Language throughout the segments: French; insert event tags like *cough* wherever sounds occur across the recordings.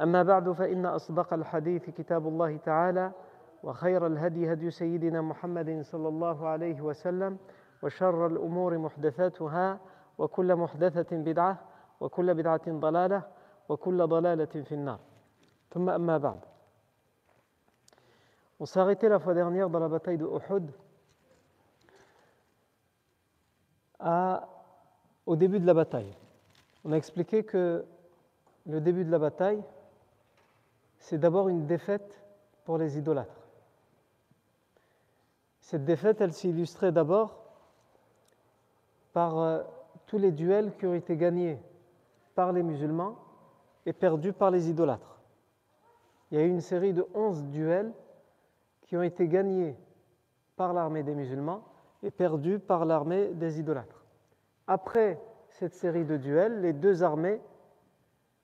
أما بعد فإن أصدق الحديث كتاب الله تعالى وخير الهدي هدي سيدنا محمد صلى الله عليه وسلم وشر الأمور محدثاتها وكل محدثة بدعة وكل بدعة ضلالة وكل ضلالة في النار. ثم أما بعد. On s'est arrêté la fois dernière dans la bataille de Uhud. À, au début de la bataille. On a expliqué que le début de la bataille, c'est d'abord une défaite pour les idolâtres. Cette défaite, elle s'est illustrée d'abord par euh, tous les duels qui ont été gagnés par les musulmans et perdus par les idolâtres. Il y a eu une série de 11 duels qui ont été gagnés par l'armée des musulmans et perdus par l'armée des idolâtres. Après cette série de duels, les deux armées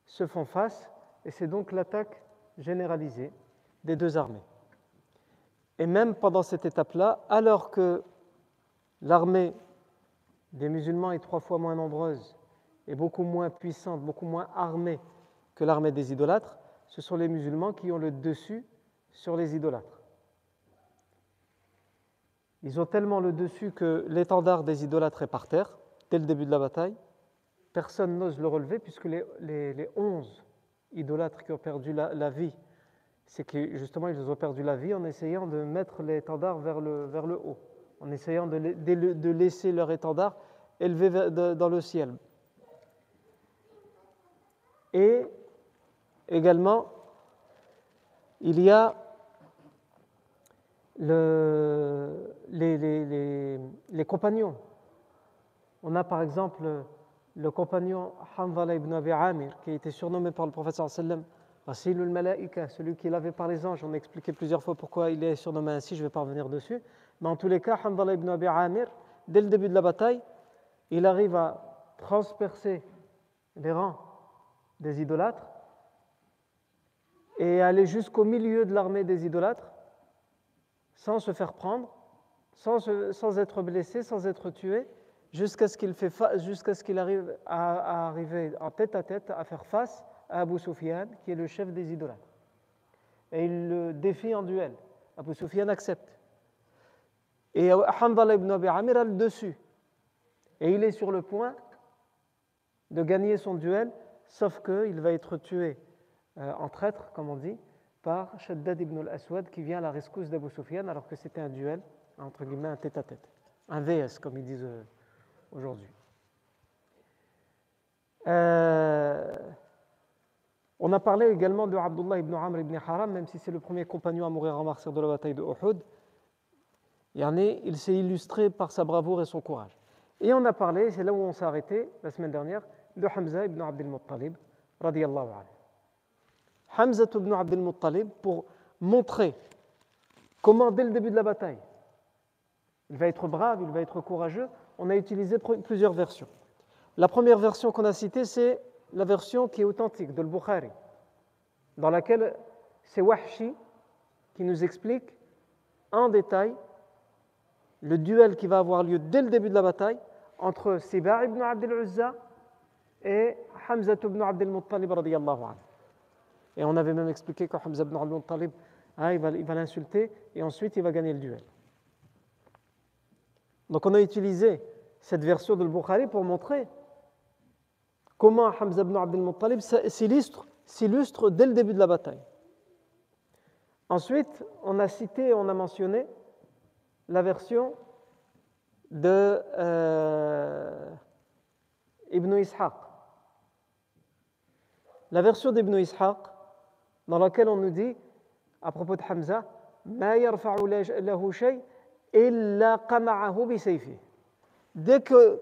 se font face et c'est donc l'attaque généralisée des deux armées. Et même pendant cette étape-là, alors que l'armée des musulmans est trois fois moins nombreuse et beaucoup moins puissante, beaucoup moins armée que l'armée des idolâtres, ce sont les musulmans qui ont le dessus sur les idolâtres. Ils ont tellement le dessus que l'étendard des idolâtres est par terre dès le début de la bataille. Personne n'ose le relever puisque les, les, onze idolâtres qui ont perdu la, vie, c'est que justement ils ont perdu la vie en essayant de mettre l'étendard vers le, vers le haut, en essayant de, laisser leur étendard élevé dans le ciel. Et également, il y a le, les, les, les, compagnons. On a par exemple le compagnon Hanzala ibn Abi Amir, qui a été surnommé par le prophète sallam Malaika, celui qui l'avait par les anges. On a expliqué plusieurs fois pourquoi il est surnommé ainsi, je ne vais pas revenir dessus. Mais en tous les cas, Hanzala ibn Abi Amir, dès le début de la bataille, il arrive à transpercer les rangs des idolâtres et aller jusqu'au milieu de l'armée des idolâtres sans se faire prendre, sans être blessé, sans être tué, jusqu'à ce qu'il arrive à, arriver en tête à tête à faire face à Abu Sufyan, qui est le chef des idolâtres. Et il le défie en duel. Abu Sufyan accepte. Et Hanbala ibn Abi Amir a le dessus. Et il est sur le point de gagner son duel, sauf qu'il va être tué euh, en traître, comme on dit, par Shaddad ibn al-Aswad qui vient à la rescousse d'Abu Sufyan alors que c'était un duel, entre guillemets, un tête-à-tête. Un VS, comme ils disent euh, aujourd'hui. Euh, on a parlé également de Abdullah ibn Amr ibn Haram, même si c'est le premier compagnon à mourir en martyr de la bataille de Uhud. Il s'est illustré par sa bravoure et son courage. Et on a parlé, c'est là où on s'est arrêté la semaine dernière, de Hamza ibn Abdel Muttalib, radiallahu anhu. Hamza ibn Abdel Muttalib, pour montrer comment, dès le début de la bataille, il va être brave, il va être courageux, on a utilisé plusieurs versions. La première version qu'on a citée, c'est la version qui est authentique de Bukhari, dans laquelle c'est Wahshi qui nous explique en détail le duel qui va avoir lieu dès le début de la bataille entre Siba ibn Abdel Uzza et Hamza ibn Abdel Muttalib. Et on avait même expliqué que Hamza ibn Abdel Muttalib, hein, il va l'insulter et ensuite il va gagner le duel. Donc on a utilisé cette version de Bukhari pour montrer comment Hamza ibn Abdel Muttalib s'illustre, dès le début de la bataille. Ensuite, on a cité, on a mentionné la version de euh, Ibn Ishaq. La version d'Ibn Ishaq, dans laquelle on nous dit, à propos de Hamza, Dès que,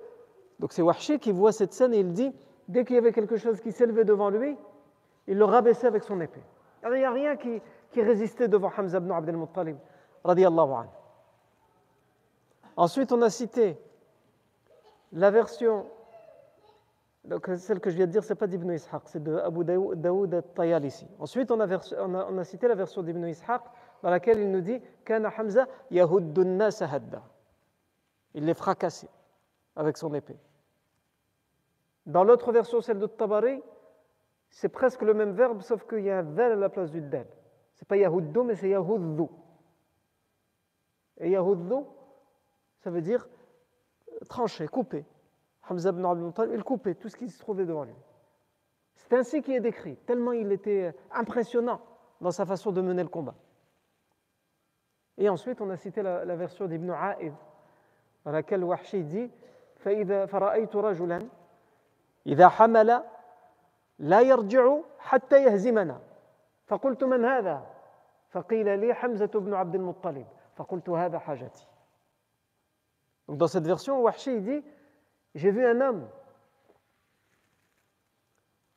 donc c'est Wahshi qui voit cette scène et il dit, dès qu'il y avait quelque chose qui s'élevait devant lui, il le rabaissait avec son épée. Il n'y a rien qui, résistait devant Hamza ibn Abdel Muttalib, radiallahu anhu. Ensuite, on a cité la version, donc celle que je viens de dire, ce n'est pas d'Ibn Ishaq, c'est de Abu Daoud al-Tayalisi. Ensuite, on a, on, a, on a, cité la version d'Ibn Ishaq dans laquelle il nous dit Kana Hamza yahuddun hadda. Il les fracassait avec son épée. Dans l'autre version, celle de Tabari, c'est presque le même verbe, sauf qu'il y a un vel à la place du del. C'est pas Yahuddu, mais c'est Yahuddu. Et Yahuddu, ça veut dire trancher, couper. Hamza ibn Abdul Muttalib, il coupait tout ce qui se trouvait devant lui. C'est ainsi qu'il est décrit, tellement il était impressionnant dans sa façon de mener le combat. Et ensuite, on a cité la, la version d'Ibn A'id, dans laquelle Wahshi dit فرأيت رجلا إذا حمل لا يرجع حتى يهزمنا فقلت من هذا فقيل لي حمزة بن عبد المطلب فقلت هذا حاجتي Donc dans cette version, Wahshi dit J'ai vu un homme,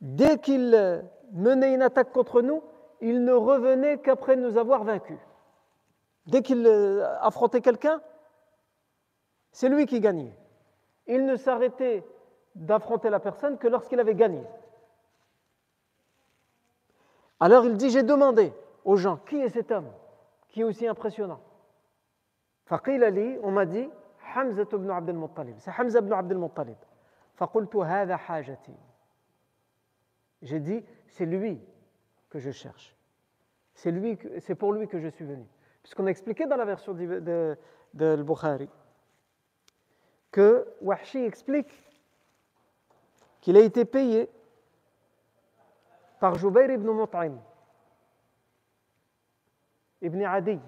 dès qu'il menait une attaque contre nous, il ne revenait qu'après nous avoir vaincus. Dès qu'il affrontait quelqu'un, c'est lui qui gagnait. Il ne s'arrêtait d'affronter la personne que lorsqu'il avait gagné. Alors il dit J'ai demandé aux gens qui est cet homme qui est aussi impressionnant? Faqil Ali, on m'a dit Hamza ibn Abdel Muttalib. C'est Hamza ibn. J'ai dit, c'est lui que je cherche. C'est pour lui que je suis venu. Puisqu'on a expliqué dans la version de, de, Bukhari que Wahshi explique qu'il a été payé par Jubair ibn Mut'im, ibn Adi,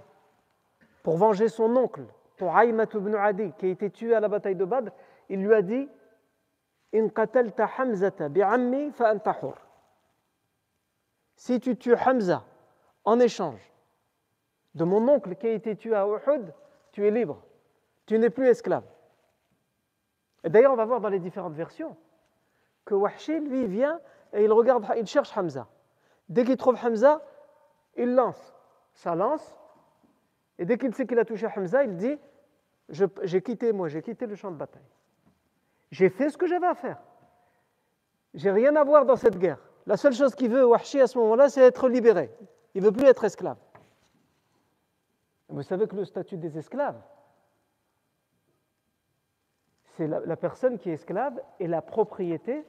pour venger son oncle Tu'aymat ibn Adi, qui a été tué à la bataille de Badr, il lui a dit In Si tu tues Hamza en échange de mon oncle qui a été tué à Uhud, tu es libre. Tu n'es plus esclave. Et d'ailleurs, on va voir dans les différentes versions que Wahshi, lui, vient et il regarde, il cherche Hamza. Dès qu'il trouve Hamza, il lance sa lance et dès qu'il sait qu'il a touché Hamza, il dit J'ai quitté, moi, j'ai quitté le champ de bataille. J'ai fait ce que j'avais à faire. J'ai rien à voir dans cette guerre. La seule chose qu'il veut, Wahshi, à ce moment-là, c'est être libéré. Il veut plus être esclave. Vous savez que le statut des esclaves, c'est la, personne qui est esclave et la propriété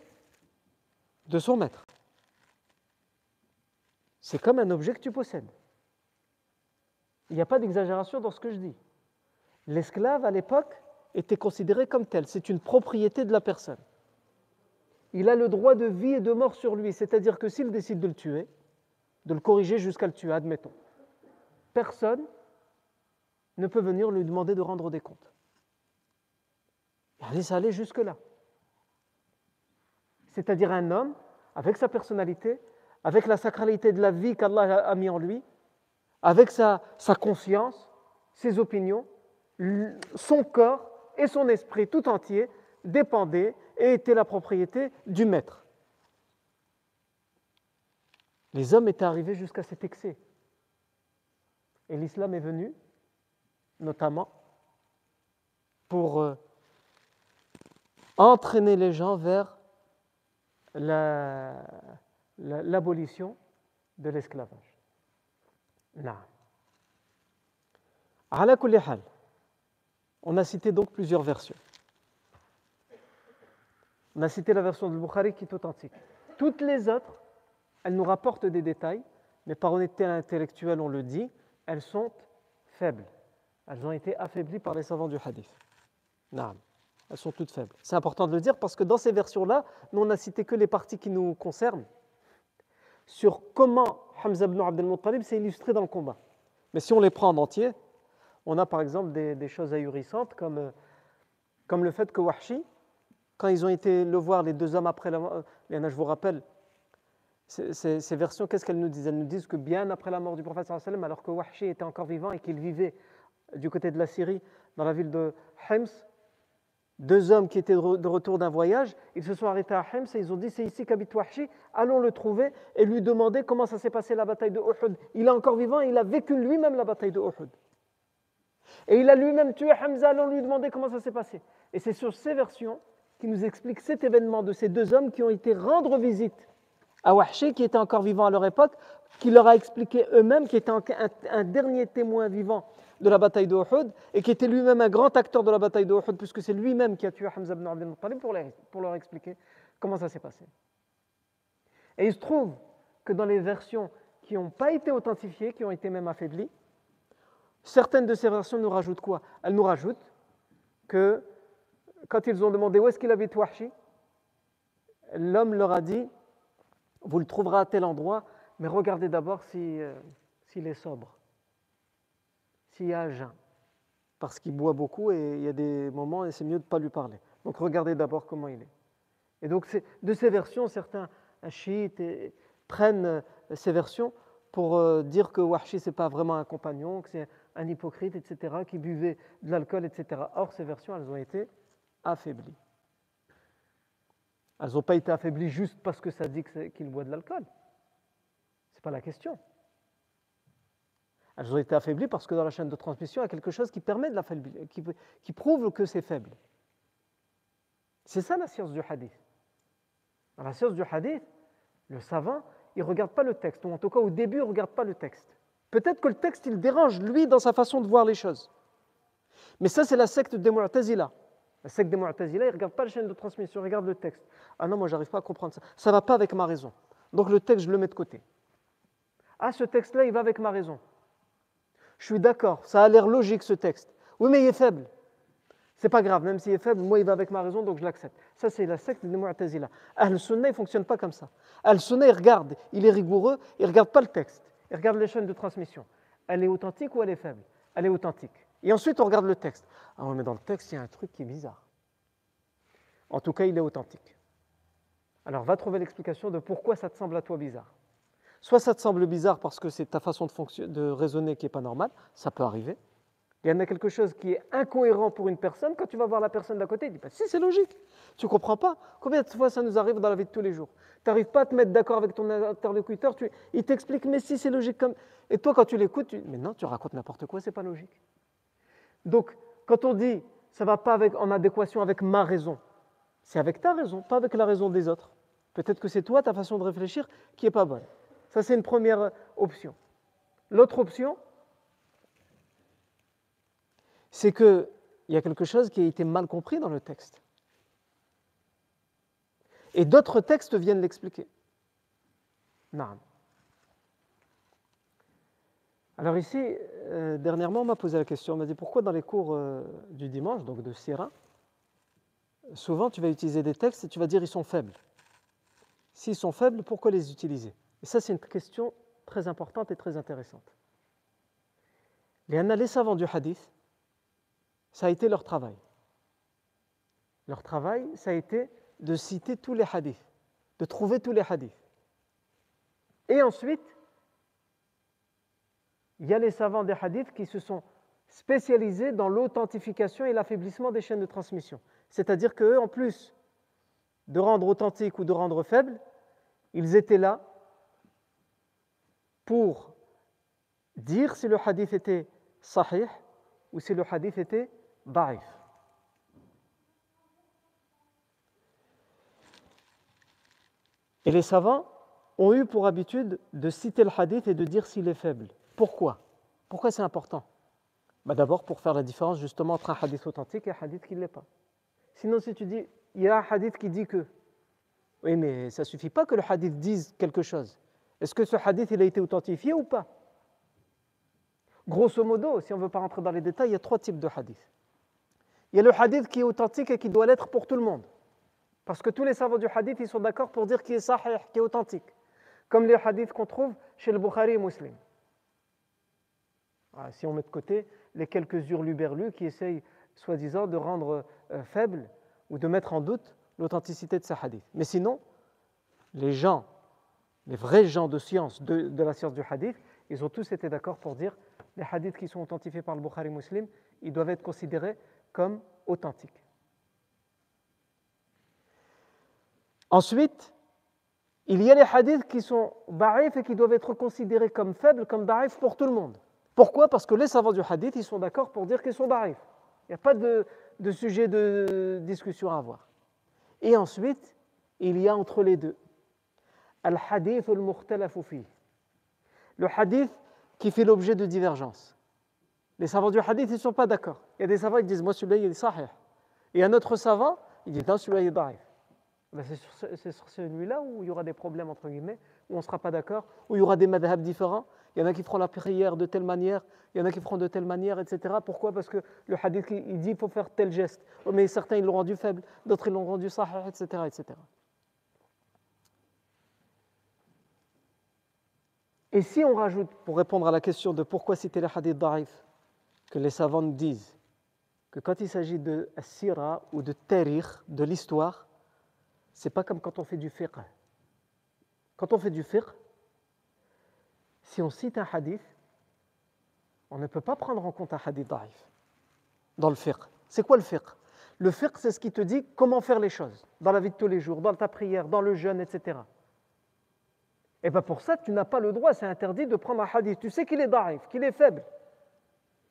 de son maître. C'est comme un objet que tu possèdes. Il n'y a pas d'exagération dans ce que je dis. L'esclave, à l'époque, était considéré comme tel. C'est une propriété de la personne. Il a le droit de vie et de mort sur lui. C'est-à-dire que s'il décide de le tuer, de le corriger jusqu'à le tuer, admettons, personne ne peut venir lui demander de rendre des comptes. Allez, ça allait jusque-là. C'est-à-dire un homme, avec sa personnalité, avec la sacralité de la vie qu'Allah a mis en lui, avec sa, conscience, ses opinions, son corps et son esprit tout entier dépendaient et étaient la propriété du maître. Les hommes étaient arrivés jusqu'à cet excès. Et l'islam est venu, notamment, pour euh, entraîner les gens vers l'abolition de l'esclavage. On a cité donc plusieurs versions. On a cité la version de Bukhari qui est authentique. Toutes les autres, elles nous rapportent des détails, mais par honnêteté intellectuelle, on le dit, elles sont faibles. Elles ont été affaiblies par les savants du hadith. Non, elles sont toutes faibles. C'est important de le dire parce que dans ces versions-là, nous on n'a cité que les parties qui nous concernent sur comment Hamza ibn Abdel Muttalib s'est illustré dans le combat. Mais si on les prend en entier, on a par exemple des, choses ahurissantes comme, euh, comme le fait que Wahshi, quand ils ont été le voir, les deux hommes après la mort, je vous rappelle, ces, versions, qu'est-ce qu'elles nous disent Elles nous disent que bien après la mort du prophète, alors que Wahshi était encore vivant et qu'il vivait du côté de la Syrie, dans la ville de Hems, deux hommes qui étaient de retour d'un voyage, ils se sont arrêtés à Hems et ils ont dit c'est ici qu'habite Wahshi, allons le trouver et lui demander comment ça s'est passé la bataille de Uhud. Il est encore vivant et il a vécu lui-même la bataille de Uhud. Et il a lui-même tué Hamza, allons lui demander comment ça s'est passé. Et c'est sur ces versions qui nous expliquent cet événement de ces deux hommes qui ont été rendre visite à Wahshi, qui était encore vivant à leur époque, qui leur a expliqué eux-mêmes, qui était un dernier témoin vivant de la bataille de et qui était lui-même un grand acteur de la bataille de puisque c'est lui-même qui a tué Hamza ibn Abdel Muttalib pour, leur expliquer comment ça s'est passé. Et il se trouve que dans les versions qui n'ont pas été authentifiées, qui ont été même affaiblies, certaines de ces versions nous rajoutent quoi? Elles nous rajoutent que quand ils ont demandé où est-ce qu'il habite Wahshi, l'homme leur a dit Vous le trouverez à tel endroit, mais regardez d'abord euh, s'il est sobre s'il y a jeun, parce qu'il boit beaucoup et il y a des moments et c'est mieux de ne pas lui parler. Donc regardez d'abord comment il est. Et donc de ces versions, certains chiites prennent euh, ces versions pour euh, dire que Wahshi n'est pas vraiment un compagnon, que c'est un hypocrite, etc., qui buvait de l'alcool, etc. Or, ces versions, elles ont été affaiblies. Elles n'ont pas été affaiblies juste parce que ça dit qu'il boit de l'alcool. Ce n'est pas la question. Elles ont été affaiblies parce que dans la chaîne de transmission, il y a quelque chose qui permet de prouve que c'est faible. C'est ça la science du hadith. Dans la science du hadith, le savant, il ne regarde pas le texte, ou en tout cas au début, il ne regarde pas le texte. Peut-être que le texte, il dérange, lui, dans sa façon de voir les choses. Mais ça, c'est la secte des Mu'tazila. La secte des Mu'tazila, il ne regarde pas la chaîne de transmission, il regarde le texte. Ah non, moi, j'arrive pas à comprendre ça. Ça ne va pas avec ma raison. Donc le texte, je le mets de côté. Ah, ce texte-là, il va avec ma raison. Je suis d'accord, ça a l'air logique ce texte. Oui, mais il est faible. C'est pas grave, même s'il est faible, moi il va avec ma raison, donc je l'accepte. Ça, c'est la secte des Mu'tazila. Al-Sunnah, il ne fonctionne pas comme ça. Al-Sunnah, il regarde, il est rigoureux, il ne regarde pas le texte, il regarde les chaînes de transmission. Elle est authentique ou elle est faible? Elle est authentique. Et ensuite, on regarde le texte. Ah oui, mais dans le texte, il y a un truc qui est bizarre. En tout cas, il est authentique. Alors, va trouver l'explication de pourquoi ça te semble à toi bizarre. Soit ça te semble bizarre parce que c'est ta façon de, raisonner qui n'est pas normale, ça peut arriver. Il y en a quelque chose qui est incohérent pour une personne, quand tu vas voir la personne d'à côté, tu dis bah, si c'est logique, tu ne comprends pas. Combien de fois ça nous arrive dans la vie de tous les jours? Tu n'arrives pas à te mettre d'accord avec ton interlocuteur, il t'explique mais si c'est logique comme. Et toi quand tu l'écoutes, tu mais non, tu racontes n'importe quoi, c'est pas logique. Donc quand on dit ça va pas en adéquation avec ma raison, c'est avec ta raison, pas avec la raison des autres. Peut-être que c'est toi, ta façon de réfléchir, qui est pas bonne. Ça, c'est une première option. L'autre option, c'est qu'il y a quelque chose qui a été mal compris dans le texte. Et d'autres textes viennent l'expliquer. Alors ici, euh, dernièrement, on m'a posé la question, on m'a dit pourquoi dans les cours euh, du dimanche, donc de Sira, souvent tu vas utiliser des textes et tu vas dire ils sont faibles. S'ils sont faibles, pourquoi les utiliser? Et ça, c'est une question très importante et très intéressante. Les savants du hadith, ça a été leur travail. Leur travail, ça a été de citer tous les hadiths, de trouver tous les hadiths. Et ensuite, il y a les savants des hadiths qui se sont spécialisés dans l'authentification et l'affaiblissement des chaînes de transmission. C'est-à-dire qu'eux, en plus de rendre authentique ou de rendre faible, ils étaient là pour dire si le hadith était sahih ou si le hadith était da'if. Et les savants ont eu pour habitude de citer le hadith et de dire s'il est faible. Pourquoi? Pourquoi c'est important? Bah D'abord pour faire la différence justement entre un hadith authentique et un hadith qui ne l'est pas. Sinon, si tu dis, il y a un hadith qui dit que, oui, mais ça ne suffit pas que le hadith dise quelque chose. Est-ce que ce hadith il a été authentifié ou pas? Grosso modo, si on ne veut pas rentrer dans les détails, il y a trois types de hadiths. Il y a le hadith qui est authentique et qui doit l'être pour tout le monde. Parce que tous les savants du hadith, ils sont d'accord pour dire qu'il est sahih, qu'il est authentique. Comme les hadiths qu'on trouve chez le Bukhari et Muslim. si on met de côté les quelques hurluberlus qui essayent, soi-disant, de rendre euh, faible ou de mettre en doute l'authenticité de ces hadiths. Mais sinon, les gens, les vrais gens de science, de, la science du hadith, ils ont tous été d'accord pour dire les hadiths qui sont authentifiés par le Bukhari Muslim, ils doivent être considérés comme authentiques. Ensuite, il y a les hadiths qui sont da'if et qui doivent être considérés comme faibles, comme da'if pour tout le monde. Pourquoi? Parce que les savants du hadith, ils sont d'accord pour dire qu'ils sont da'if. Il n'y a pas de, sujet de discussion à avoir. Et ensuite, il y a entre les deux Le hadith qui fait l'objet de divergences. Les savants du hadith, ils ne sont pas d'accord. Il y a des savants qui disent Moi, celui-là, il est sahih. Et un autre savant, il dit Non, celui-là, il est da'if. Ben, c'est sur, celui-là où il y aura des problèmes, entre guillemets, où on ne sera pas d'accord, où il y aura des madhabs différents. Il y en a qui feront la prière de telle manière, il y en a qui feront de telle manière, etc. Pourquoi? Parce que le hadith, il dit qu'il faut faire tel geste. Oh, mais certains, ils l'ont rendu faible, d'autres, ils l'ont rendu sahih, etc., etc. Et si on rajoute, pour répondre à la question de pourquoi citer les hadiths da'if, que les savants disent que quand il s'agit de sira ou de tarikh, de l'histoire, c'est pas comme quand on fait du fiqh. Quand on fait du fiqh, si on cite un hadith, on ne peut pas prendre en compte un hadith da'if dans le fiqh. C'est quoi le fiqh? Le fiqh, c'est ce qui te dit comment faire les choses dans la vie de tous les jours, dans ta prière, dans le jeûne, etc. Et bien pour ça, tu n'as pas le droit, c'est interdit de prendre un hadith. Tu sais qu'il est da'if, qu'il est faible,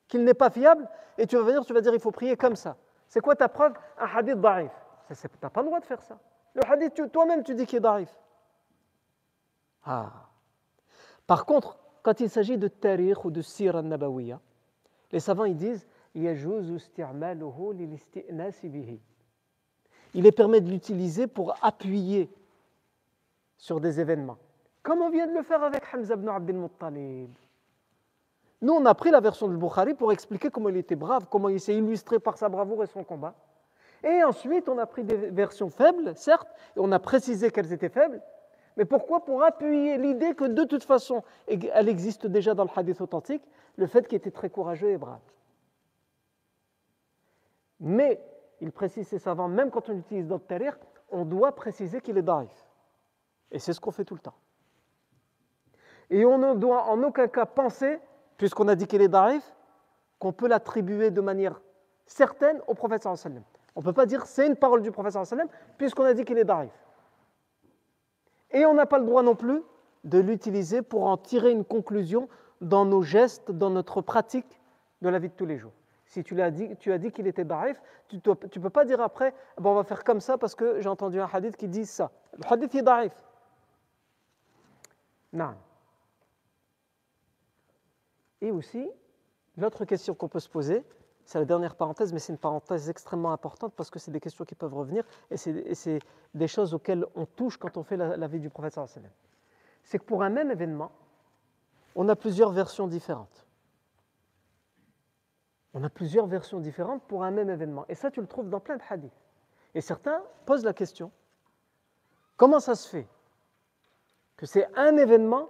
qu'il n'est pas fiable, et tu vas venir, tu vas dire il faut prier comme ça. C'est quoi ta preuve? Un hadith da'if. Tu n'as pas le droit de faire ça. Le hadith, toi-même, tu dis qu'il est darif. Ah. Par contre, quand il s'agit de tarikh ou de sira nabawiya, les savants ils disent il est permis de l'utiliser pour appuyer sur des événements. Comme on vient de le faire avec Hamza ibn Abdel Muttalib. Nous, on a pris la version de Bukhari pour expliquer comment il était brave, comment il s'est illustré par sa bravoure et son combat. Et ensuite, on a pris des versions faibles, certes, et on a précisé qu'elles étaient faibles. Mais pourquoi? Pour appuyer l'idée que de toute façon, elle existe déjà dans le hadith authentique, le fait qu'il était très courageux et brave. Mais, il précise ces savants, même quand on utilise dans le on doit préciser qu'il est daif. Et c'est ce qu'on fait tout le temps. Et on ne doit en aucun cas penser, puisqu'on a dit qu'il est daif, qu'on peut l'attribuer de manière certaine au prophète sallallahu on ne peut pas dire c'est une parole du professeur sallam puisqu'on a dit qu'il est d'arif. Et on n'a pas le droit non plus de l'utiliser pour en tirer une conclusion dans nos gestes, dans notre pratique de la vie de tous les jours. Si tu, as dit, qu'il était d'arif, tu ne peux pas dire après, bon, on va faire comme ça parce que j'ai entendu un hadith qui dit ça. Le hadith est d'arif. Non. Et aussi, l'autre question qu'on peut se poser, c'est la dernière parenthèse, mais c'est une parenthèse extrêmement importante parce que c'est des questions qui peuvent revenir et c'est des choses auxquelles on touche quand on fait la, vie du prophète. C'est que pour un même événement, on a plusieurs versions différentes. On a plusieurs versions différentes pour un même événement. Et ça, tu le trouves dans plein de hadiths. Et certains posent la question comment ça se fait que c'est un événement,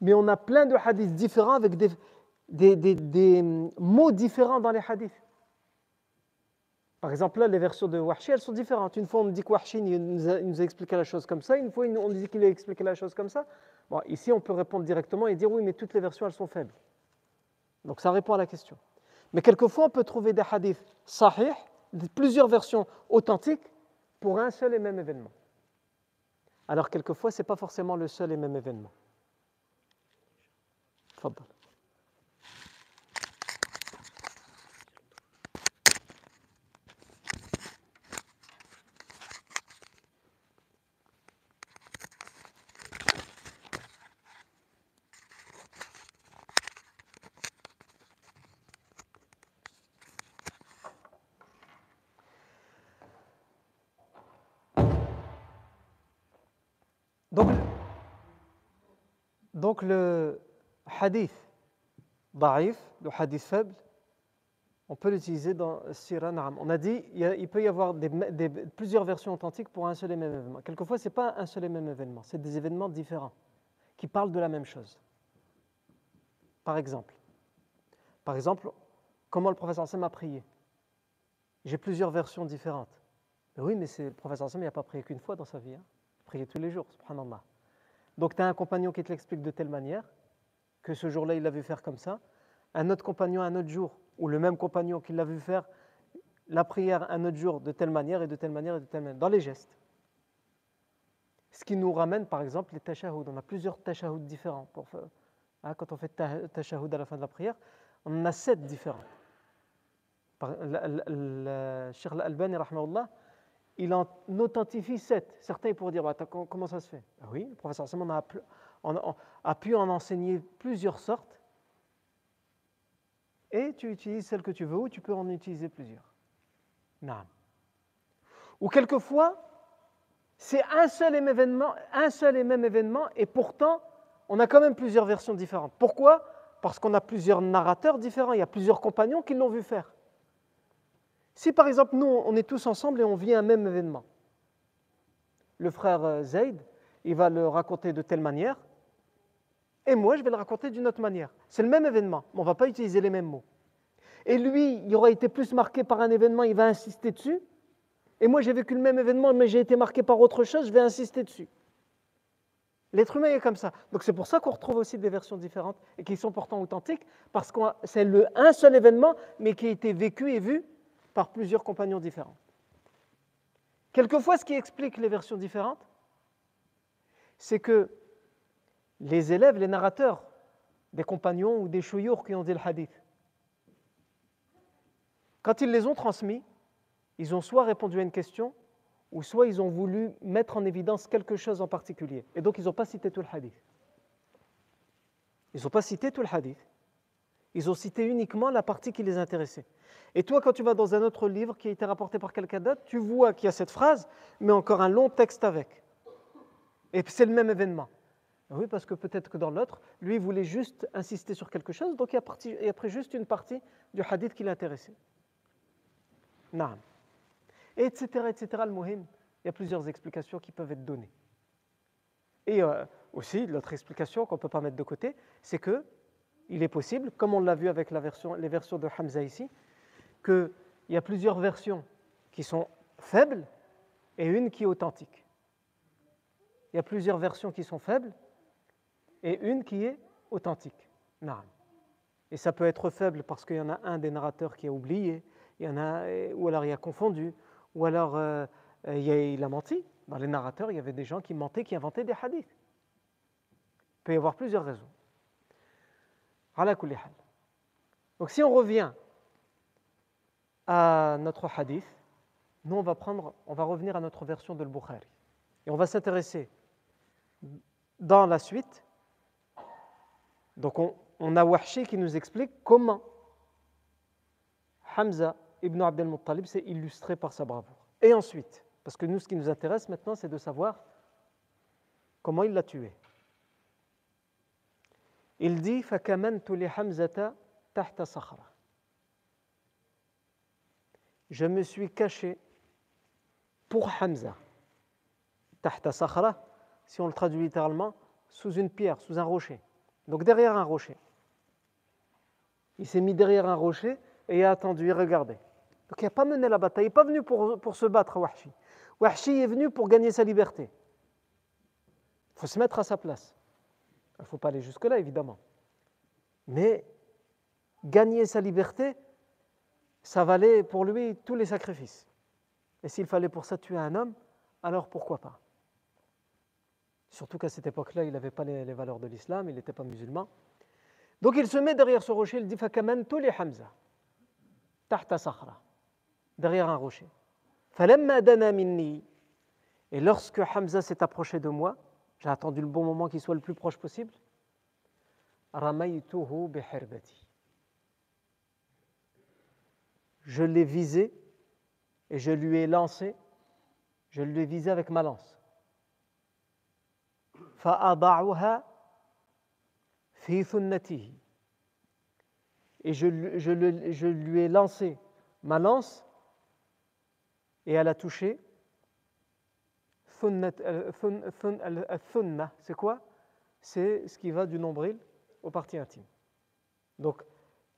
mais on a plein de hadiths différents avec des, des, mots différents dans les hadiths. Par exemple, là, les versions de Wahshi, elles sont différentes. Une fois, on dit que Wahshi nous a, nous a expliqué la chose comme ça. Une fois, on dit qu'il a expliqué la chose comme ça. Bon, ici, on peut répondre directement et dire oui, mais toutes les versions, elles sont faibles. Donc, ça répond à la question. Mais quelquefois, on peut trouver des hadiths sahih, plusieurs versions authentiques pour un seul et même événement. Alors, quelquefois, ce n'est pas forcément le seul et même événement. Fadal. Donc le hadith da'if, le hadith faible, on peut l'utiliser dans Sira On a dit il, peut y avoir plusieurs versions authentiques pour un seul et même événement. Quelquefois, ce n'est pas un seul et même événement, c'est des événements différents qui parlent de la même chose. Par exemple, Par exemple, comment le professeur Sam a prié? J'ai plusieurs versions différentes. oui, mais le professeur Sam n'a pas prié qu'une fois dans sa vie. Hein. Il priait tous les jours, subhanallah. Donc tu as un compagnon qui te l'explique de telle manière, que ce jour-là il l'a vu faire comme ça. Un autre compagnon un autre jour, ou le même compagnon qui l'a vu faire la prière un autre jour de telle manière et de telle manière et de telle manière, dans les gestes. Ce qui nous ramène par exemple les tashahouds. On a plusieurs tashahouds différents. Hein, quand on fait tashahhud à la fin de la prière, on en a sept différents. Le Cheikh Al-Albani, il en authentifie sept. Certains pourraient dire bah, comment ça se fait? Ah Oui, le professeur Simon a, a, pu en enseigner plusieurs sortes. Et tu utilises celle que tu veux ou tu peux en utiliser plusieurs. Non. Ou quelquefois, c'est un seul et même événement, un seul et même événement, et pourtant, on a quand même plusieurs versions différentes. Pourquoi? Parce qu'on a plusieurs narrateurs différents, il y a plusieurs compagnons qui l'ont vu faire. Si par exemple, nous, on est tous ensemble et on vit un même événement, le frère euh, Zayd, il va le raconter de telle manière, et moi, je vais le raconter d'une autre manière. C'est le même événement, mais on ne va pas utiliser les mêmes mots. Et lui, il aura été plus marqué par un événement, il va insister dessus. Et moi, j'ai vécu le même événement, mais j'ai été marqué par autre chose, je vais insister dessus. L'être humain est comme ça. Donc c'est pour ça qu'on retrouve aussi des versions différentes et qui sont pourtant authentiques, parce que c'est un seul événement, mais qui a été vécu et vu par plusieurs compagnons différents. Quelquefois, ce qui explique les versions différentes, c'est que les élèves, les narrateurs des compagnons ou des chouyours qui ont dit le hadith, quand ils les ont transmis, ils ont soit répondu à une question, ou soit ils ont voulu mettre en évidence quelque chose en particulier. Et donc ils n'ont pas cité tout le hadith. Ils n'ont pas cité tout le hadith. Ils ont cité uniquement la partie qui les intéressait. Et toi, quand tu vas dans un autre livre qui a été rapporté par quelqu'un d'autre, tu vois qu'il y a cette phrase, mais encore un long texte avec. Et c'est le même événement. Oui, parce que peut-être que dans l'autre, lui, voulait juste insister sur quelque chose, donc il a, pris juste une partie du hadith qui l'intéressait. Naam. Etc., etc. Le il y a plusieurs explications qui peuvent être données. Et euh, aussi, l'autre explication qu'on ne peut pas mettre de côté, c'est que il est possible, comme on l'a vu avec les versions de Hamza ici, qu'il y a plusieurs versions qui sont faibles et une qui est authentique. Il y a plusieurs versions qui sont faibles et une qui est authentique. Naam. Et ça peut être faible parce qu'il y en a un des narrateurs qui a oublié, il y en a, ou alors il a confondu, ou alors euh, il, a, menti. Dans les narrateurs, il y avait des gens qui mentaient, qui inventaient des hadiths. Il peut y avoir plusieurs raisons. Donc si on revient à notre hadith, nous on va prendre, on va revenir à notre version de Bukhari. Et on va s'intéresser dans la suite. Donc on, a Wahshi qui nous explique comment Hamza Ibn Abd al-Muttalib s'est illustré par sa bravoure. Et ensuite, parce que nous, ce qui nous intéresse maintenant, c'est de savoir comment il l'a tué. Il dit Je me suis caché pour Hamza. Tahta sakhra, si on le traduit littéralement, sous une pierre, sous un rocher. Donc derrière un rocher. Il s'est mis derrière un rocher et a attendu et regardé. Donc il n'a pas mené la bataille, il n'est pas venu pour, se battre, Wahshi. Wahshi est venu pour gagner sa liberté. Il faut se mettre à sa place. Il ne faut pas aller jusque-là, évidemment. Mais gagner sa liberté, ça valait pour lui tous les sacrifices. Et s'il fallait pour ça tuer un homme, alors pourquoi pas? Surtout qu'à cette époque-là, il n'avait pas les, valeurs de l'islam, il n'était pas musulman. Donc il se met derrière ce rocher, il dit tous les Hamza, tahta derrière un rocher. Et lorsque Hamza s'est approché de moi, j'ai attendu le bon moment qu'il soit le plus proche possible. Je l'ai visé et je lui ai lancé, je lui ai visé avec ma lance. Et je, je, je lui ai lancé ma lance et elle a touché. C'est quoi? C'est ce qui va du nombril aux parties intimes. Donc,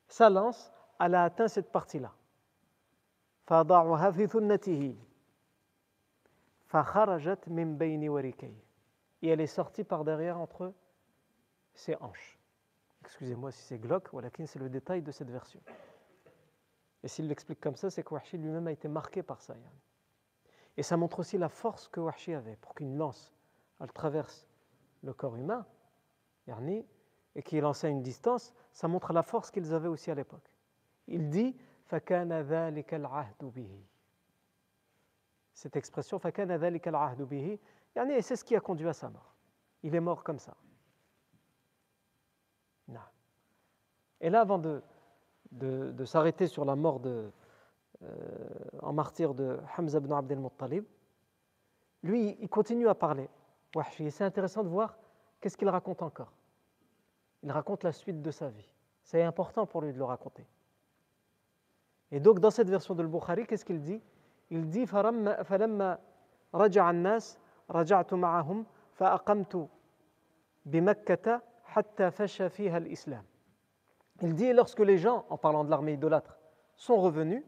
sa lance, elle a atteint cette partie-là. Et elle est sortie par derrière entre ses hanches. Excusez-moi si c'est glauque, c'est le détail de cette version. Et s'il l'explique comme ça, c'est que Wahshi lui-même a été marqué par ça. Et ça montre aussi la force que Wahshi avait pour qu'une lance, elle traverse le corps humain, et qu'il lancé à une distance, ça montre la force qu'ils avaient aussi à l'époque. Il dit Cette expression, et c'est ce qui a conduit à sa mort. Il est mort comme ça. Et là, avant de, de, s'arrêter sur la mort de, euh, en martyr de Hamza ibn Abdel Muttalib, lui, il continue à parler. C'est intéressant de voir qu'est-ce qu'il raconte encore. Il raconte la suite de sa vie. C'est important pour lui de le raconter. Et donc, dans cette version de Bukhari, qu'est-ce qu'il dit Il dit فلما رجع الناس رجعت معهم فأقمت بمكة حتى فشى فيها الإسلام il dit, lorsque les gens, en parlant de l'armée idolâtre, sont revenus,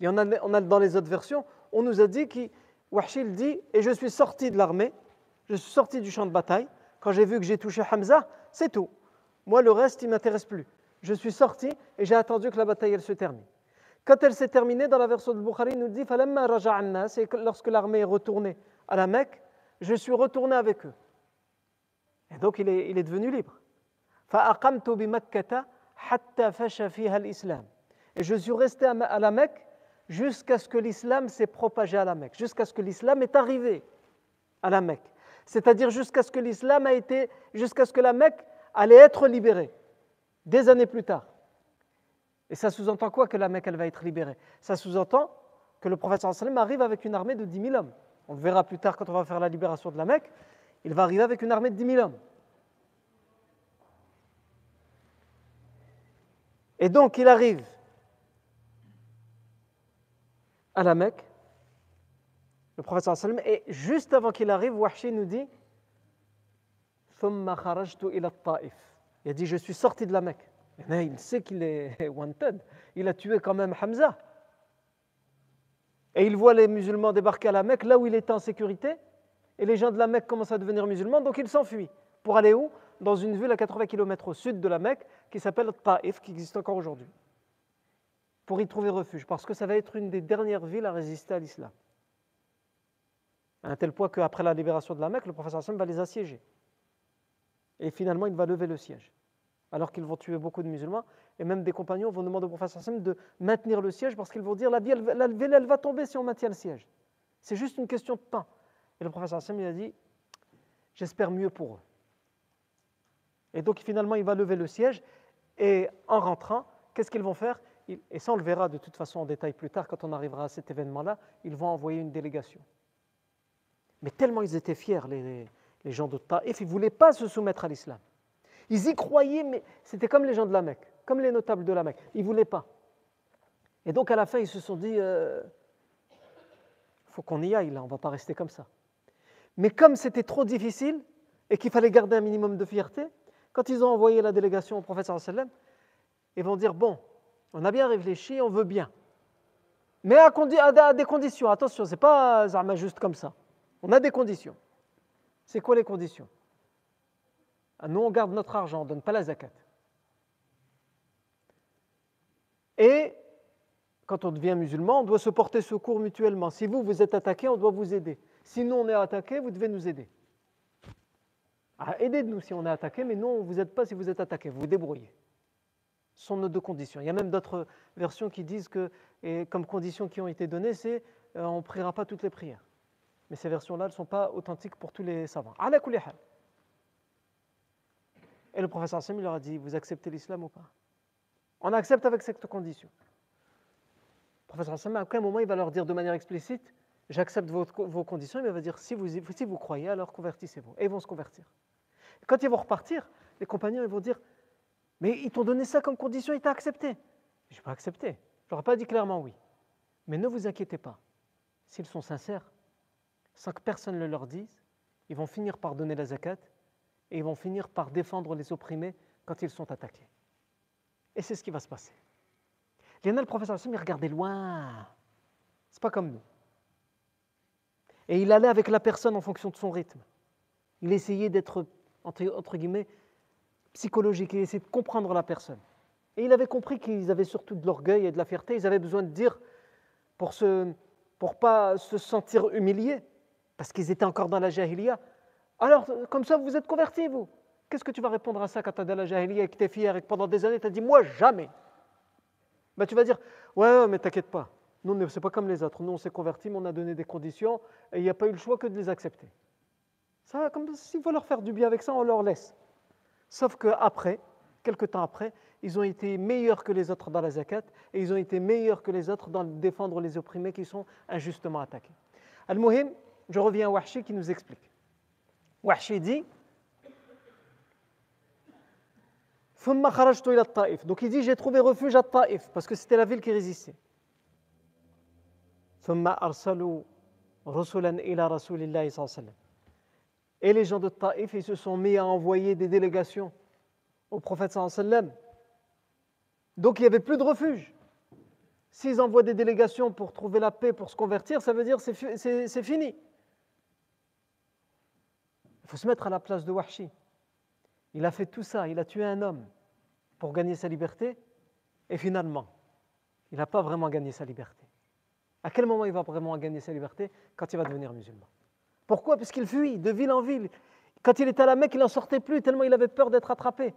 et on a, on a dans les autres versions, on nous a dit qu'il il dit, et je suis sorti de l'armée, je suis sorti du champ de bataille, quand j'ai vu que j'ai touché Hamza, c'est tout. Moi, le reste, il ne m'intéresse plus. Je suis sorti et j'ai attendu que la bataille elle se termine. Quand elle s'est terminée, dans la version de Bukhari, il nous dit c'est lorsque l'armée est retournée à la Mecque, je suis retourné avec eux. Et donc il est, il est devenu libre. Et je suis resté à la Mecque jusqu'à ce que l'islam s'est propagé à la Mecque, jusqu'à ce que l'islam est arrivé à la Mecque. C'est-à-dire jusqu'à ce que l'islam a été, jusqu'à ce que la Mecque allait être libérée, des années plus tard. Et ça sous-entend quoi que la Mecque elle va être libérée? Ça sous-entend que le prophète sallam arrive avec une armée de 10 000 hommes. On le verra plus tard quand on va faire la libération de la Mecque. Il va arriver avec une armée de 10 000 hommes. Et donc il arrive à la Mecque, le prophète sallam, et juste avant qu'il arrive, Wahshi nous dit il a dit Je suis sorti de la Mecque. il sait qu'il est *laughs* wanted. Il a tué quand même Hamza. Et il voit les musulmans débarquer à la Mecque, là où il était en sécurité. Et les gens de la Mecque commencent à devenir musulmans, donc il s'enfuit. Pour aller où? Dans une ville à 80 km au sud de la Mecque, qui s'appelle Taif, qui existe encore aujourd'hui, pour y trouver refuge, parce que ça va être une des dernières villes à résister à l'islam. À un tel point qu'après la libération de la Mecque, le professeur Hassan va les assiéger. Et finalement, il va lever le siège, alors qu'ils vont tuer beaucoup de musulmans. Et même des compagnons vont demander au professeur Hassan de maintenir le siège, parce qu'ils vont dire la ville, elle va tomber si on maintient le siège. C'est juste une question de temps. Et le professeur Hassan, il a dit, j'espère mieux pour eux. Et donc finalement, il va lever le siège et en rentrant, qu'est-ce qu'ils vont faire? Et ça, on le verra de toute façon en détail plus tard quand on arrivera à cet événement-là. Ils vont envoyer une délégation. Mais tellement ils étaient fiers, les, les gens de Taif, ils ne voulaient pas se soumettre à l'islam. Ils y croyaient, mais c'était comme les gens de la Mecque, comme les notables de la Mecque. Ils ne voulaient pas. Et donc à la fin, ils se sont dit, il euh, faut qu'on y aille là, on ne va pas rester comme ça. Mais comme c'était trop difficile et qu'il fallait garder un minimum de fierté, quand ils ont envoyé la délégation au prophète sallam, ils vont dire bon, on a bien réfléchi, on veut bien. Mais à, des conditions, attention, ce n'est pas juste comme ça. On a des conditions. C'est quoi les conditions? Nous, on garde notre argent, on ne donne pas la zakat. Et quand on devient musulman, on doit se porter secours mutuellement. Si vous, vous êtes attaqué, on doit vous aider. Si nous, on est attaqué, vous devez nous aider. Ah, aidez-nous si on est attaqué, mais non, vous n'êtes pas si vous êtes attaqué, vous vous débrouillez. Ce sont nos deux conditions. Il y a même d'autres versions qui disent que, comme conditions qui ont été données, c'est euh, on ne priera pas toutes les prières. Mais ces versions-là ne sont pas authentiques pour tous les savants. Et le professeur Hassan leur a dit Vous acceptez l'islam ou pas? On accepte avec cette condition. Le professeur Hassan, à aucun moment, il va leur dire de manière explicite J'accepte vos, conditions, mais il va dire si vous, croyez, alors convertissez-vous. Et ils vont se convertir. quand ils vont repartir, les compagnons ils vont dire Mais ils t'ont donné ça comme condition, ils t'ont accepté. Je n'ai pas accepté. Je n'aurais pas dit clairement oui. Mais ne vous inquiétez pas. S'ils sont sincères, sans que personne ne leur dise, ils vont finir par donner la zakat et ils vont finir par défendre les opprimés quand ils sont attaqués. Et c'est ce qui va se passer. Lionel, le professeur il regardait loin. C'est pas comme nous. Et il allait avec la personne en fonction de son rythme. Il essayait d'être, entre, guillemets, psychologique. Il essayait de comprendre la personne. Et il avait compris qu'ils avaient surtout de l'orgueil et de la fierté. Ils avaient besoin de dire pour ne pour pas se sentir humiliés, parce qu'ils étaient encore dans la jahiliya. Alors, comme ça, vous êtes convertis, vous. Qu'est-ce que tu vas répondre à ça quand tu es dans la jahiliya et que tu es fier et que pendant des années, tu as dit, moi, jamais. Ben, tu vas dire, ouais, mais t'inquiète pas. Nous, c'est pas comme les autres. Nous, on s'est convertis, mais on a donné des conditions et il n'y a pas eu le choix que de les accepter. Ça, comme s'il faut leur faire du bien avec ça, on leur laisse. Sauf qu'après, quelques temps après, ils ont été meilleurs que les autres dans la zakat et ils ont été meilleurs que les autres dans défendre les opprimés qui sont injustement attaqués. Al-Muhim, je reviens à Wahshi qui nous explique. Wahshi dit Donc il dit j'ai trouvé refuge à Taif parce que c'était la ville qui résistait. Et les gens de Taif, ils se sont mis à envoyer des délégations au prophète. Donc il n'y avait plus de refuge. S'ils envoient des délégations pour trouver la paix, pour se convertir, ça veut dire c'est c'est fini. Faut se mettre à la place de Wahshi. Il a fait tout ça, il a tué un homme pour gagner sa liberté, et finalement, il n'a pas vraiment gagné sa liberté. À quel moment il va vraiment gagner sa liberté Quand il va devenir musulman? Pourquoi? Parce qu'il fuit de ville en ville. Quand il était à la Mecque, il n'en sortait plus tellement il avait peur d'être attrapé.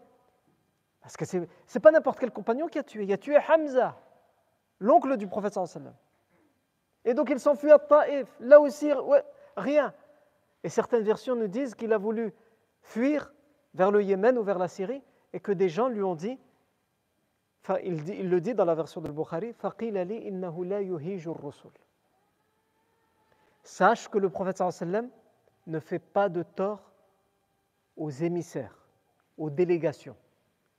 Parce que ce n'est pas n'importe quel compagnon qui a tué. Il a tué Hamza, l'oncle du prophète. Et donc il s'enfuit à Taif. Là aussi, rien. Et certaines versions nous disent qu'il a voulu fuir vers le Yémen ou vers la Syrie et que des gens lui ont dit il, le dit dans la version de Bukhari, Sache que le prophète ne fait pas de tort aux émissaires, aux délégations.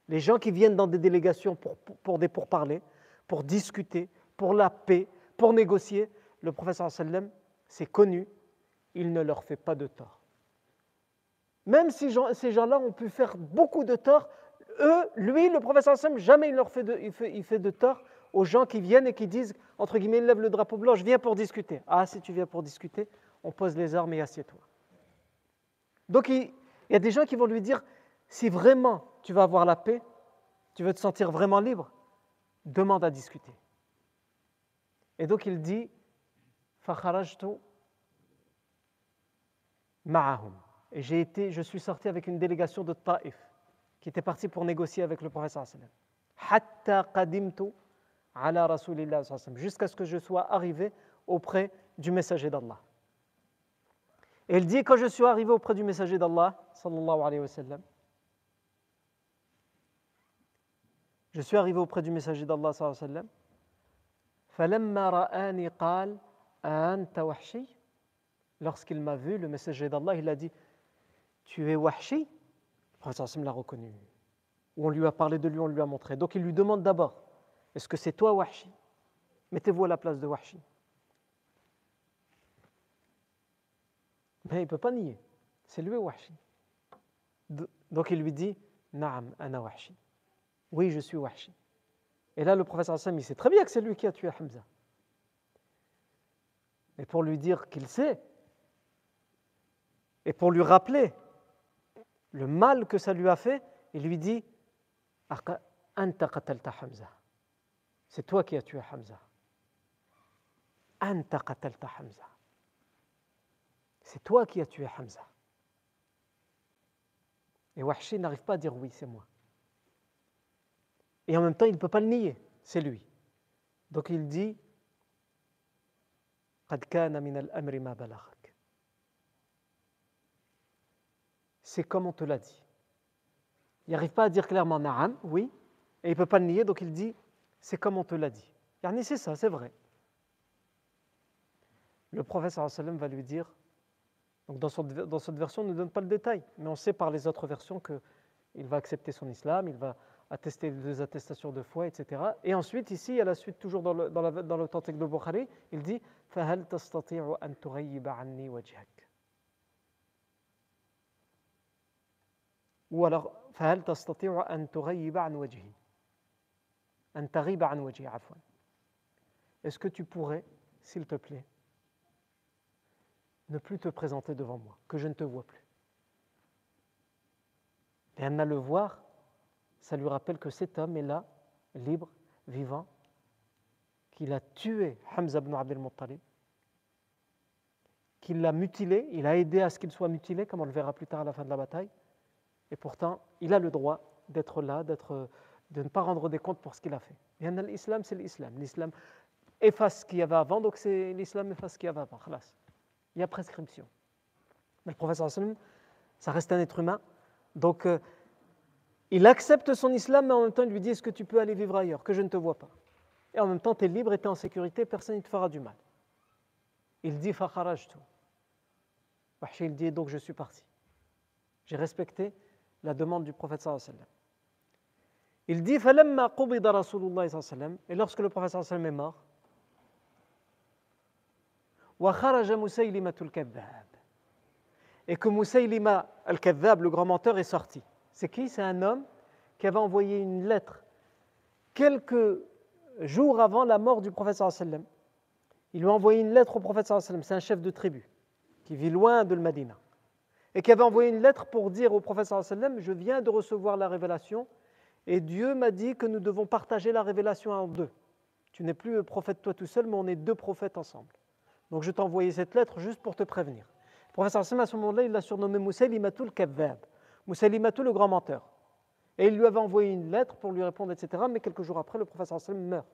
Les gens qui viennent dans des délégations pour, pour pourparlers, pour discuter, pour la paix, pour négocier, le prophète sallam, c'est connu, il ne leur fait pas de tort. Même si ces gens-là ont pu faire beaucoup de tort, eux, lui, le professeur Sam, jamais il leur fait de, tort aux gens qui viennent et qui disent, entre guillemets, lève le drapeau blanc, je viens pour discuter. Ah, si tu viens pour discuter, on pose les armes et assieds-toi. Donc il, il y a des gens qui vont lui dire, si vraiment tu vas avoir la paix, tu veux te sentir vraiment libre, demande à discuter. Et donc il dit, ma'ahum. Et j'ai été, je suis sorti avec une délégation de Taif qui était parti pour négocier avec le prophète jusqu'à ce que je sois arrivé auprès du messager d'Allah. Et il dit quand je suis arrivé auprès du messager d'Allah sallallahu alayhi wa sallam je suis arrivé auprès du messager d'Allah sallallahu alayhi wa sallam فلما رآني قال أنت وحشي lorsqu'il m'a vu le messager d'Allah il a dit tu es wahshi? Le prophète l'a reconnu. On lui a parlé de lui, on lui a montré. Donc il lui demande d'abord Est-ce que c'est toi, Wahshi? Mettez-vous à la place de Wahshi. Mais il ne peut pas nier. C'est lui, Wahshi. Donc il lui dit Naam, ana. Oui, je suis Wahshi. Et là, le professeur Hassan, il sait très bien que c'est lui qui a tué Hamza. Et pour lui dire qu'il sait, et pour lui rappeler le mal que ça lui a fait, il lui dit C'est toi qui as tué Hamza. C'est toi qui as tué Hamza. Et Wahshi n'arrive pas à dire oui, c'est moi. Et en même temps, il ne peut pas le nier, c'est lui. Donc il dit kana al-amri ma. c'est comme on te l'a dit. Il n'arrive pas à dire clairement Na'am, oui, et il ne peut pas le nier, donc il dit c'est comme on te l'a dit. Yani c'est ça, c'est vrai. Le prophète sallam va lui dire, donc dans, dans cette version, on ne donne pas le détail, mais on sait par les autres versions qu'il va accepter son islam, il va attester les attestations de foi, etc. Et ensuite, ici, à la suite, toujours dans l'authentique dans de Bukhari, il dit فَهَلْ تَسْتَطِيعُ أَن تُغَيِّبَ عَنِّي وَجْهَكَ ou alors فهل تستطيع أن تغيب عن وجهي Est-ce que tu pourrais, s'il te plaît, ne plus te présenter devant moi, que je ne te vois plus Et Anna le voir, ça lui rappelle que cet homme est là, libre, vivant, qu'il a tué Hamza ibn Abdel Muttalib, qu'il l'a mutilé, il a aidé à ce qu'il soit mutilé, comme on le verra plus tard à la fin de la bataille, et pourtant, il a le droit d'être là, d'être, de ne pas rendre des comptes pour ce qu'il a fait. L'islam, c'est l'islam. L'islam efface ce qu'il y avait avant, donc c'est l'islam efface ce qu'il y avait avant. Il y a prescription. Mais le professeur ça reste un être humain, donc euh, il accepte son islam, mais en même temps, il lui dit Est-ce que tu peux aller vivre ailleurs, que je ne te vois pas? Et en même temps, tu es libre et tu es en sécurité, personne ne te fera du mal. Il dit Fakharaj tout. Il dit Donc je suis parti. J'ai respecté la demande du prophète sallallahu Il dit Falamma qubida Rasulullah sallallahu et lorsque le prophète sallallahu est mort, wa kharaja Musaylimatul kadhab. Et que Musaylima al-Kadhab, le grand menteur, est sorti. C'est qui? C'est un homme qui avait envoyé une lettre quelques jours avant la mort du prophète sallam. Il lui a envoyé une lettre au prophète sallam. C'est un chef de tribu qui vit loin de Medina et qui avait envoyé une lettre pour dire au prophète sallam Je viens de recevoir la révélation et Dieu m'a dit que nous devons partager la révélation en deux. Tu n'es plus prophète toi tout seul, mais on est deux prophètes ensemble. Donc je t'ai envoyé cette lettre juste pour te prévenir. Le prophète sallam, à ce moment-là, il l'a surnommé Moussaïlimatul Kabbab. Moussaïlimatul, le grand menteur. Et il lui avait envoyé une lettre pour lui répondre, etc. Mais quelques jours après, le prophète sallam meurt.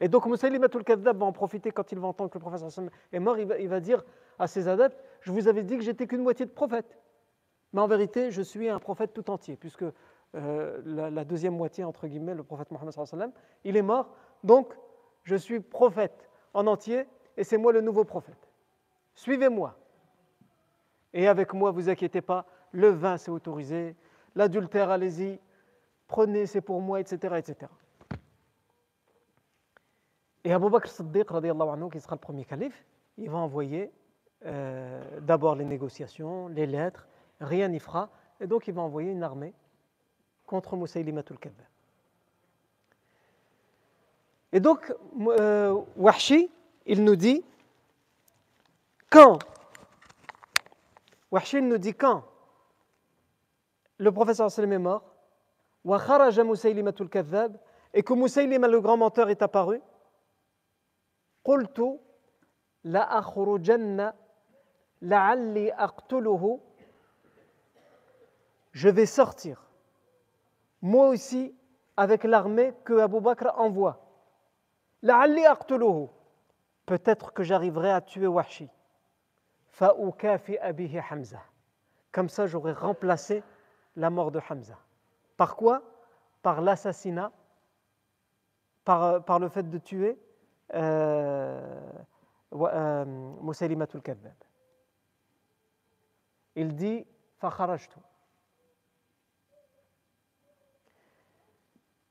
Et donc Moussaïlimatul Kadhab va en profiter quand il va entendre que le sallam est mort. Il va dire à ses adeptes Je vous avais dit que j'étais qu'une moitié de prophète. Mais en vérité, je suis un prophète tout entier, puisque euh, la, deuxième moitié, entre guillemets, le prophète Mohammed, il est mort. Donc, je suis prophète en entier et c'est moi le nouveau prophète. Suivez-moi. Et avec moi, vous inquiétez pas, le vin c'est autorisé, l'adultère, allez-y, prenez, c'est pour moi, etc. etc. Et Abu Bakr Siddiq, qui sera le premier calife, il va envoyer euh, d'abord les négociations, les lettres, rien n'y fera, et donc il va envoyer une armée contre Moussaïlimatul Kadhab. Et donc, euh, Wahshi, il nous dit, quand Wahshi nous dit quand le professeur sallam est mort, et que Moussaïlima le grand menteur est apparu, قلت لأخرجن La'alli aqtuluhu, je vais sortir, moi aussi, avec l'armée que Abu Bakr envoie. La'alli aqtuluhu, peut-être que j'arriverai à tuer Wahshi. Fa'ukafi abihi Hamza. Comme ça, j'aurai remplacé la mort de Hamza. Par quoi? Par l'assassinat, par, euh, le fait de tuer euh, euh, Il dit فخرجت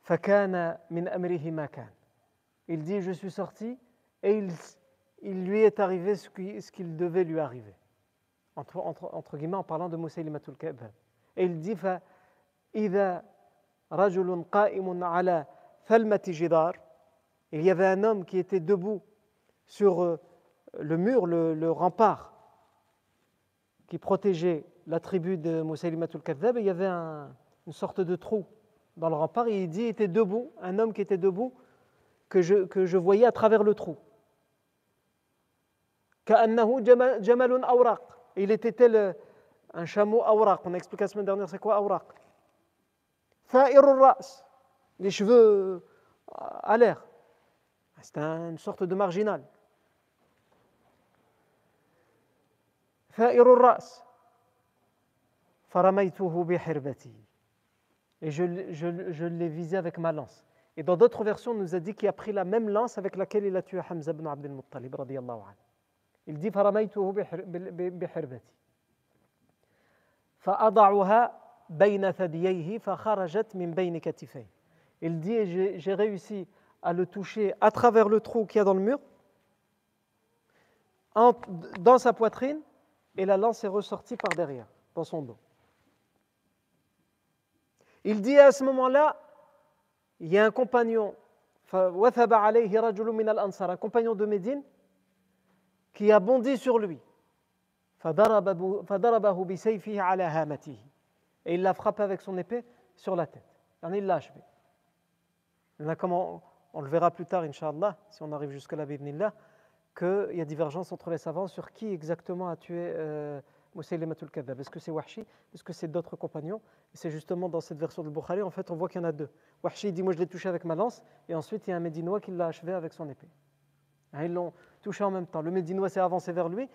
فكان من أمره ما كان. Il dit je suis sorti et il, il lui est arrivé ce qu'il ce qu'il devait lui arriver. Entre, entre, entre guillemets en parlant de Moussaïlimatul Kadhab. Et il dit فإذا رجل قائم على ثلمة جدار il y avait un homme qui était debout sur euh, le mur, le, rempart, qui protégeait la tribu de Moussaïlimatul Kadhab, il y avait une sorte de trou dans le rempart, il dit, était debout, un homme qui était debout, que je, voyais à travers le trou. Il était tel euh, un chameau awraq. On a expliqué la semaine dernière c'est quoi awraq? ras. Les cheveux euh, à l'air. C'est une sorte de marginal. Et je, je, je l'ai visé avec ma lance. Et dans d'autres versions, on nous a dit qu'il a pris la même lance avec laquelle il a tué Hamza ibn Abdel Muttalib. Il dit فرميته بحربتي فأضعها بين ثدييه فخرجت من بين كتفيه. Il dit j'ai réussi à le toucher à travers le trou qu'il y a dans le mur, dans sa poitrine, et la lance est ressortie par derrière, dans son dos. Il dit à ce moment-là, il y a un compagnon, un compagnon de Médine, qui a bondi sur lui. Et il l'a frappé avec son épée sur la tête. Il l'a achevé. On le verra plus tard, Inch'Allah, si on arrive jusqu'à la Bibnillah, qu'il y a divergence entre les savants sur qui exactement a tué euh, Moussaïlimatul Kadhab. Est-ce que c'est Wahshi? Est-ce que c'est d'autres compagnons? C'est justement dans cette version de Bukhari, en fait, on voit qu'il y en a deux. Wahshi dit Moi, je l'ai touché avec ma lance, et ensuite, il y a un Médinois qui l'a achevé avec son épée. Hein, ils l'ont touché en même temps. Le Médinois s'est avancé vers lui.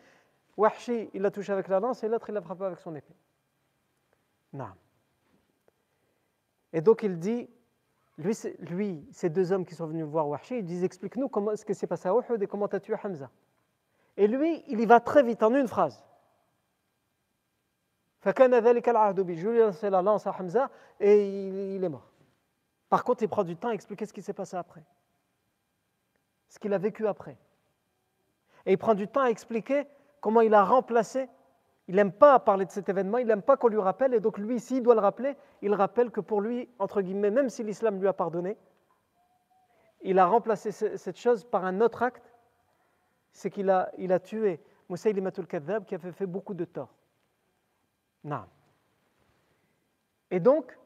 Wahshi, il l'a touché avec la lance, et l'autre, il l'a frappé avec son épée. Non. Et donc, il dit lui, ces deux hommes qui sont venus voir Wahshi, ils disent Explique-nous comment ce qui s'est passé à Uhud et comment tu as tué Hamza. Et lui, il y va très vite en une phrase. Je lui ai la lance à Hamza et il, est mort. Par contre, il prend du temps à expliquer ce qui s'est passé après. Ce qu'il a vécu après. Et il prend du temps à expliquer comment il a remplacé. Il n'aime pas parler de cet événement, il n'aime pas qu'on lui rappelle, et donc lui, s'il doit le rappeler, il rappelle que pour lui, entre guillemets, même si l'islam lui a pardonné, il a remplacé cette chose par un autre acte, c'est qu'il a, il a tué Moussaïlimatul qui avait fait beaucoup de tort. Et donc,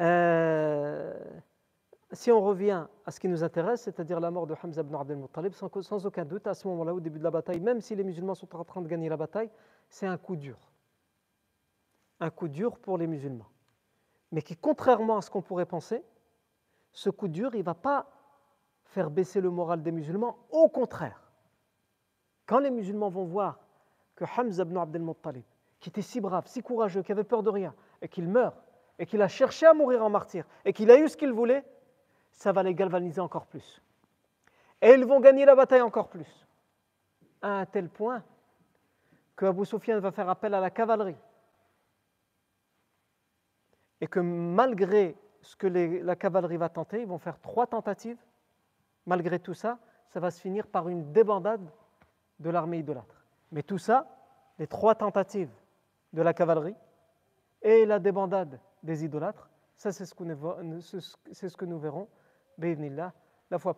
euh, si on revient à ce qui nous intéresse, c'est-à-dire la mort de Hamza ibn Abdel Muttalib, sans, aucun doute, à ce moment-là, au début de la bataille, même si les musulmans sont en train de gagner la bataille, c'est un coup dur. Un coup dur pour les musulmans. Mais qui, contrairement à ce qu'on pourrait penser, ce coup dur, il ne va pas faire baisser le moral des musulmans. Au contraire, quand les musulmans vont voir que Hamza ibn Abdel Muttalib qui était si brave, si courageux, qui avait peur de rien, et qu'il meurt, et qu'il a cherché à mourir en martyr, et qu'il a eu ce qu'il voulait, ça va les galvaniser encore plus. Et ils vont gagner la bataille encore plus. À un tel point que Abu Sufyan va faire appel à la cavalerie. Et que malgré ce que la cavalerie va tenter, ils vont faire trois tentatives. Malgré tout ça, ça va se finir par une débandade de l'armée idolâtre. Mais tout ça, les trois tentatives de la cavalerie et la débandade des idolâtres. Ça, c'est ce, que nous verrons, بإذن الله. la fois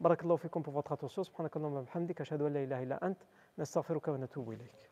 بارك الله فيكم pour votre سبحانك اللهم وبحمدك. أشهد أن لا إله إلا أنت. نستغفرك ونتوب إليك.